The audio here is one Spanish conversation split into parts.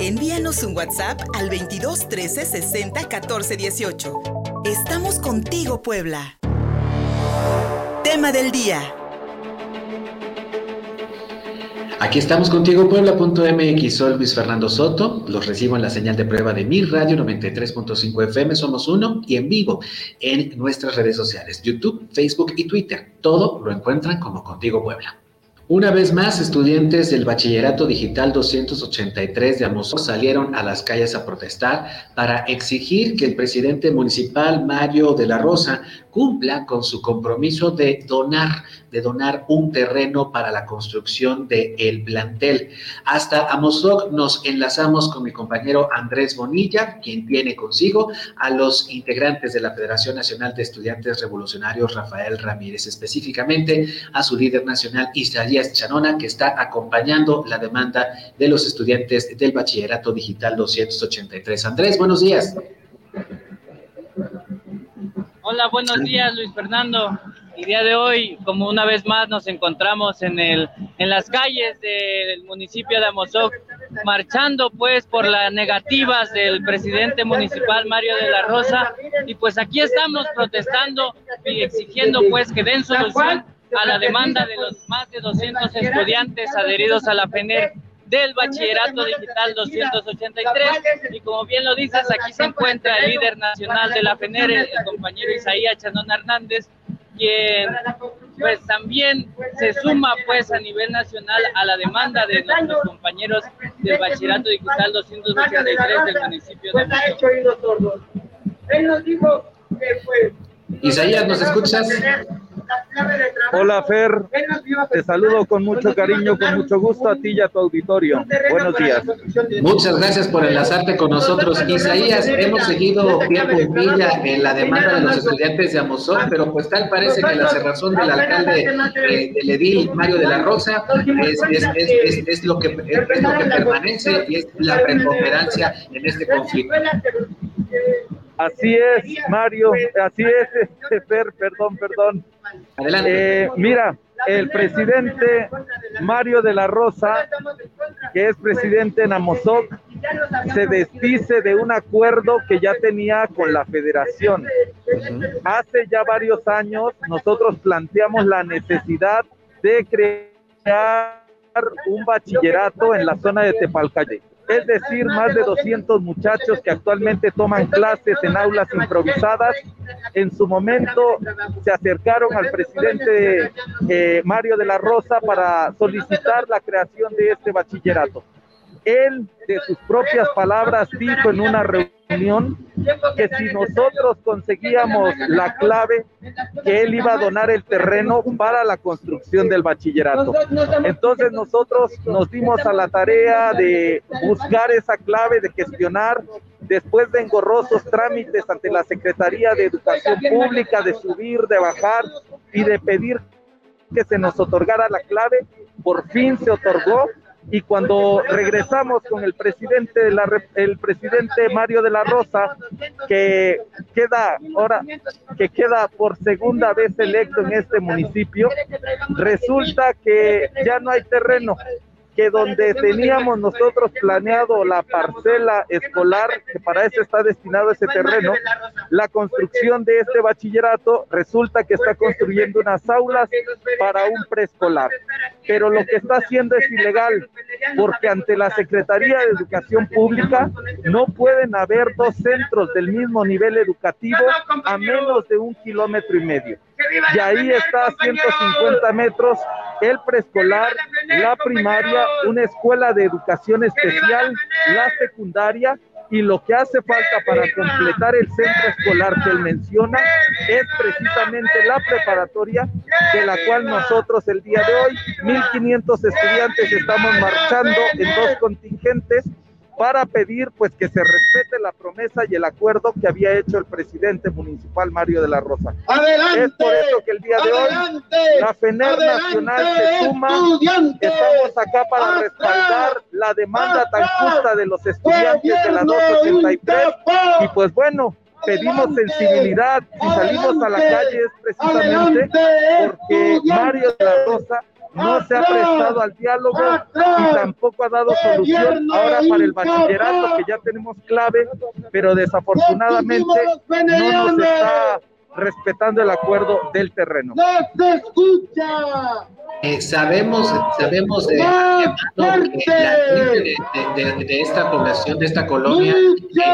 Envíanos un WhatsApp al 22 13 60 14 18. Estamos contigo, Puebla. Tema del día. Aquí estamos contigo, Puebla.mx. Soy Luis Fernando Soto. Los recibo en la señal de prueba de Mi Radio 93.5 FM. Somos uno y en vivo en nuestras redes sociales: YouTube, Facebook y Twitter. Todo lo encuentran como Contigo Puebla. Una vez más, estudiantes del Bachillerato Digital 283 de Amozoc salieron a las calles a protestar para exigir que el presidente municipal Mario de la Rosa cumpla con su compromiso de donar, de donar un terreno para la construcción del el plantel. Hasta Amozoc nos enlazamos con mi compañero Andrés Bonilla, quien tiene consigo a los integrantes de la Federación Nacional de Estudiantes Revolucionarios, Rafael Ramírez, específicamente a su líder nacional, Isaías Chanona, que está acompañando la demanda de los estudiantes del Bachillerato Digital 283. Andrés, buenos días. Hola, buenos días, Luis Fernando. El día de hoy, como una vez más, nos encontramos en, el, en las calles del municipio de Amozoc, marchando pues por las negativas del presidente municipal Mario de la Rosa. Y pues aquí estamos protestando y exigiendo pues que den solución a la demanda de los más de 200 estudiantes adheridos a la FENER del Bachillerato Digital 283. Y como bien lo dices, aquí se encuentra el líder nacional de la FENER, el, compañero Isaías Chanón Hernández, quien pues también se suma pues a nivel nacional a la demanda de nuestros compañeros del Bachillerato Digital 283 del municipio de México. Él nos dijo que Isaías, ¿nos escuchas? Hola Fer, te saludo con mucho cariño, con mucho gusto a ti y a tu auditorio. Buenos días. Muchas gracias por enlazarte con nosotros. Isaías, hemos seguido tiempo en la demanda de los estudiantes de Amozón, pero pues tal parece que la cerrazón del alcalde eh, del edil, Mario de la Rosa, es, es, lo que, es lo que permanece y es la preponderancia en este conflicto. Así es, Mario, así es, este, Fer, perdón, perdón. Adelante. Eh, mira, el presidente Mario de la Rosa, que es presidente en Amozoc, se desdice de un acuerdo que ya tenía con la federación. Hace ya varios años nosotros planteamos la necesidad de crear un bachillerato en la zona de Tepalcalle es decir, más de 200 muchachos que actualmente toman clases en aulas improvisadas. En su momento se acercaron al presidente eh, Mario de la Rosa para solicitar la creación de este bachillerato. Él, de sus propias palabras, dijo en una reunión que si nosotros conseguíamos la clave, que él iba a donar el terreno para la construcción del bachillerato. Entonces nosotros nos dimos a la tarea de buscar esa clave, de gestionar, después de engorrosos trámites ante la Secretaría de Educación Pública, de subir, de bajar y de pedir que se nos otorgara la clave, por fin se otorgó y cuando regresamos con el presidente de la, el presidente Mario de la Rosa que queda ahora que queda por segunda vez electo en este municipio resulta que ya no hay terreno que donde teníamos nosotros planeado la parcela escolar, que para eso está destinado ese terreno, la construcción de este bachillerato resulta que está construyendo unas aulas para un preescolar. Pero lo que está haciendo es ilegal, porque ante la Secretaría de Educación Pública no pueden haber dos centros del mismo nivel educativo a menos de un kilómetro y medio y ahí está a 150 metros el preescolar, la primaria, una escuela de educación especial, la secundaria y lo que hace falta para completar el centro escolar que él menciona es precisamente la preparatoria de la cual nosotros el día de hoy, 1.500 estudiantes, estamos marchando en dos contingentes para pedir pues que se respete la promesa y el acuerdo que había hecho el presidente municipal Mario de la Rosa. Adelante, es por eso que el día de hoy la FENER Nacional se suma. Estamos acá para respaldar la demanda tan justa de los estudiantes de la 283 y pues bueno, pedimos sensibilidad y salimos a la calle es precisamente porque Mario de la Rosa no se ha prestado al diálogo y tampoco ha dado solución. ahora para el bachillerato, que ya tenemos clave, pero desafortunadamente no nos está respetando el acuerdo del terreno. ¡No se escucha! Eh, sabemos, sabemos de, la de, de, esta población, de esta colonia,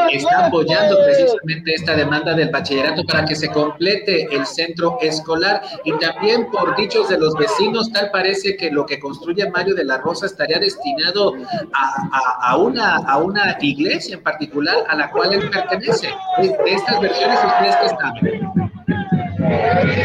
que está apoyando precisamente esta demanda del bachillerato para que se complete el centro escolar y también por dichos de los vecinos, tal parece que lo que construye Mario de la Rosa estaría destinado a, a, una, a una iglesia en particular a la cual él pertenece. De, estas versiones, ¿ustedes que están?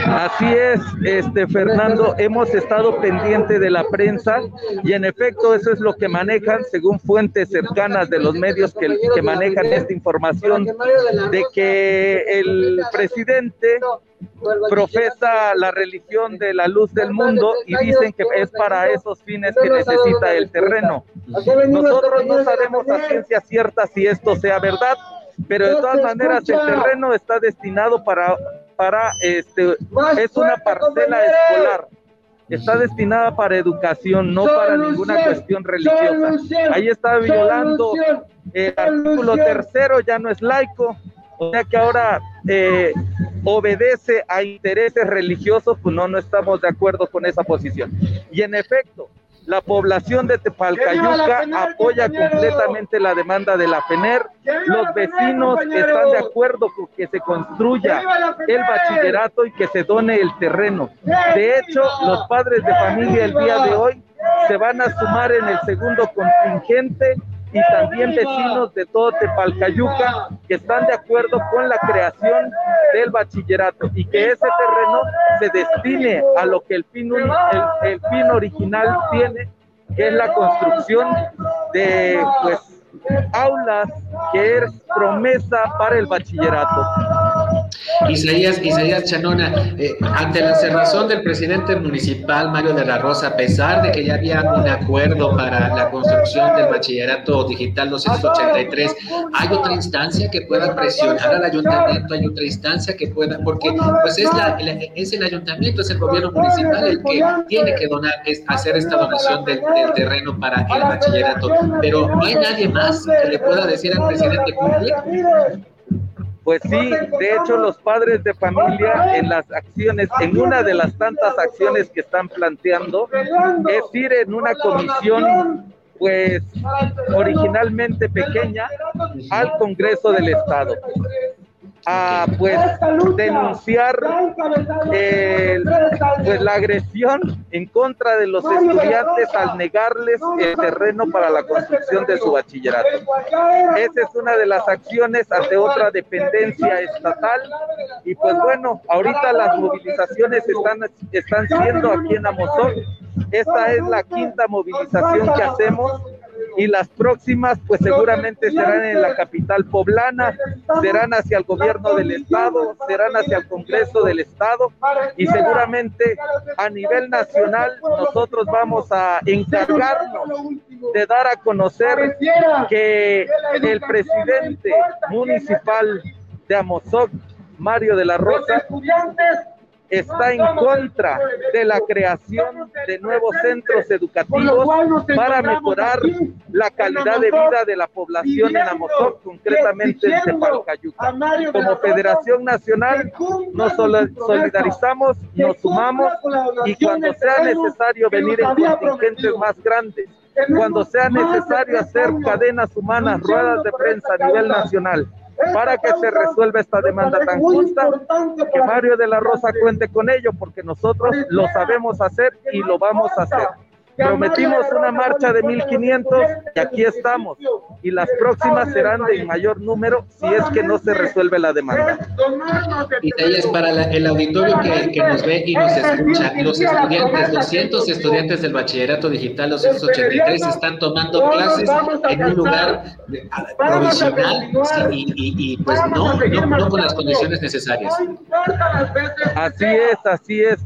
Así es, este Fernando, hemos estado pendiente de la prensa y en efecto eso es lo que manejan según fuentes cercanas de los medios que, manejan esta información de que el presidente profesa la religión de la luz del mundo y dicen que es para esos fines que necesita el terreno. Nosotros no sabemos a ciencia cierta si esto sea verdad, pero de todas maneras el terreno está destinado para para, este, es una parcela escolar. Está destinada para educación, no para ninguna cuestión religiosa. Ahí está violando el artículo tercero, ya no es laico, o sea que ahora eh, obedece a intereses religiosos, pues no, no estamos de acuerdo con esa posición. Y en efecto, la población de Tepalcayuca apoya completamente la demanda de la FENER. Los vecinos están de acuerdo con que se construya el bachillerato y que se done el terreno. De hecho, los padres de familia el día de hoy se van a sumar en el segundo contingente y también vecinos de todo Tepalcayuca que están de acuerdo con la creación del bachillerato y que ese terreno se destine a lo que el fin, el, fin original tiene, que es la construcción de pues aulas que es promesa para el bachillerato. Isaías, Isaías Chanona, eh, ante la cerrazón del presidente municipal Mario de la Rosa, a pesar de que ya había un acuerdo para la construcción del bachillerato digital 283, ¿hay otra instancia que pueda presionar al ayuntamiento? ¿Hay otra instancia que pueda? Porque pues es, la, es el ayuntamiento, es el gobierno municipal el que tiene que donar, es, hacer esta donación del, terreno para el bachillerato, pero no hay nadie más que le pueda decir al presidente público pues sí, de hecho los padres de familia en las acciones, en una de las tantas acciones que están planteando, es ir en una comisión pues originalmente pequeña al Congreso del Estado a pues denunciar pues la agresión en contra de los estudiantes al negarles el terreno para la construcción de su bachillerato. Esa es una de las acciones ante otra dependencia estatal. y pues bueno, ahorita las movilizaciones están, están siendo aquí en Amozoc. Esta es la quinta movilización que hacemos y las próximas pues seguramente serán en la capital poblana, serán hacia el gobierno del estado, serán hacia el Congreso del estado y seguramente a nivel nacional nosotros vamos a encargarnos de dar a conocer que el presidente municipal de Amozoc, Mario de la Rosa, está en contra de la creación de nuevos centros educativos para mejorar la calidad de vida de la población en Amozoc, concretamente en Tepalcayuca. Como Federación Nacional nos solidarizamos, nos sumamos y cuando sea necesario venir en contingentes más grandes, cuando sea necesario hacer cadenas humanas, ruedas de prensa a nivel nacional, para que se resuelva esta demanda tan justa, que Mario de la Rosa cuente con ello, porque nosotros lo sabemos hacer y lo vamos a hacer. Prometimos una marcha de 1500 y aquí estamos. Y las próximas serán de mayor número si es que no se resuelve la demanda. Y es para el auditorio que, que, nos ve y nos escucha. Los estudiantes, 200 estudiantes del bachillerato digital 283 están tomando clases en un lugar provisional y, y, pues no, no, no, con las condiciones necesarias. Así es, así es,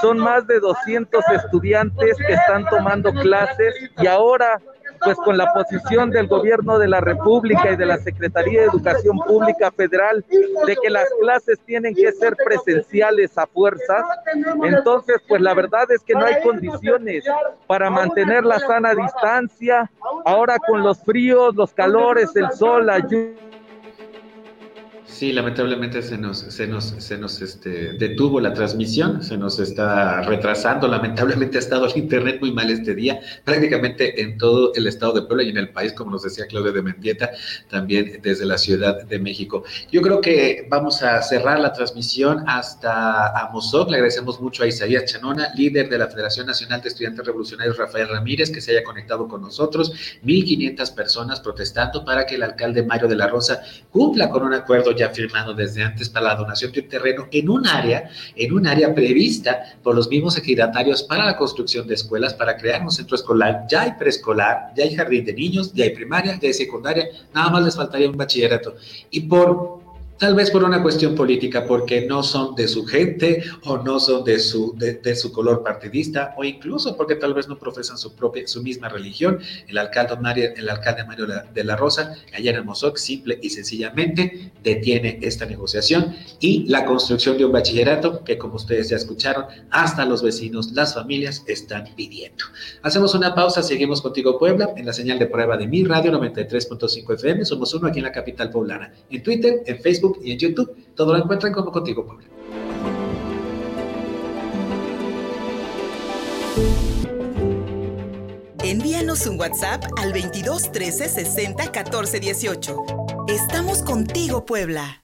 Son más de 200 estudiantes que están tomando clases y ahora pues con la posición del gobierno de la República y de la Secretaría de Educación Pública Federal de que las clases tienen que ser presenciales a fuerzas, entonces pues la verdad es que no hay condiciones para mantener la sana distancia, ahora con los fríos, los calores, el sol, la lluvia Sí, lamentablemente se nos, se nos, se nos este, detuvo la transmisión, se nos está retrasando. Lamentablemente ha estado el internet muy mal este día, prácticamente en todo el estado de Puebla y en el país, como nos decía Claudia de Mendieta, también desde la Ciudad de México. Yo creo que vamos a cerrar la transmisión hasta Amozoc. Le agradecemos mucho a Isaías Chanona, líder de la Federación Nacional de Estudiantes Revolucionarios Rafael Ramírez, que se haya conectado con nosotros. 1.500 personas protestando para que el alcalde Mario de la Rosa cumpla con un acuerdo ya firmado desde antes para la donación de un terreno en un área, en un área prevista por los mismos ejidatarios para la construcción de escuelas, para crear un centro escolar. Ya hay preescolar, ya hay jardín de niños, ya hay primaria, ya hay secundaria, nada más les faltaría un bachillerato. Y por tal vez por una cuestión política, porque no son de su gente o no son de su, de, su color partidista, o incluso porque tal vez no profesan su propia, su misma religión. El alcalde Mario, el alcalde Mario de la Rosa, ayer en Mozoc, simple y sencillamente detiene esta negociación y la construcción de un bachillerato que, como ustedes ya escucharon, hasta los vecinos, las familias están pidiendo. Hacemos una pausa, seguimos contigo Puebla en la señal de prueba de mi radio 93.5 FM. Somos uno aquí en la capital poblana. En Twitter, en Facebook, y en YouTube. Todo lo encuentran como Contigo Puebla. Envíanos un WhatsApp al 22 13 60 14 18. Estamos contigo, Puebla.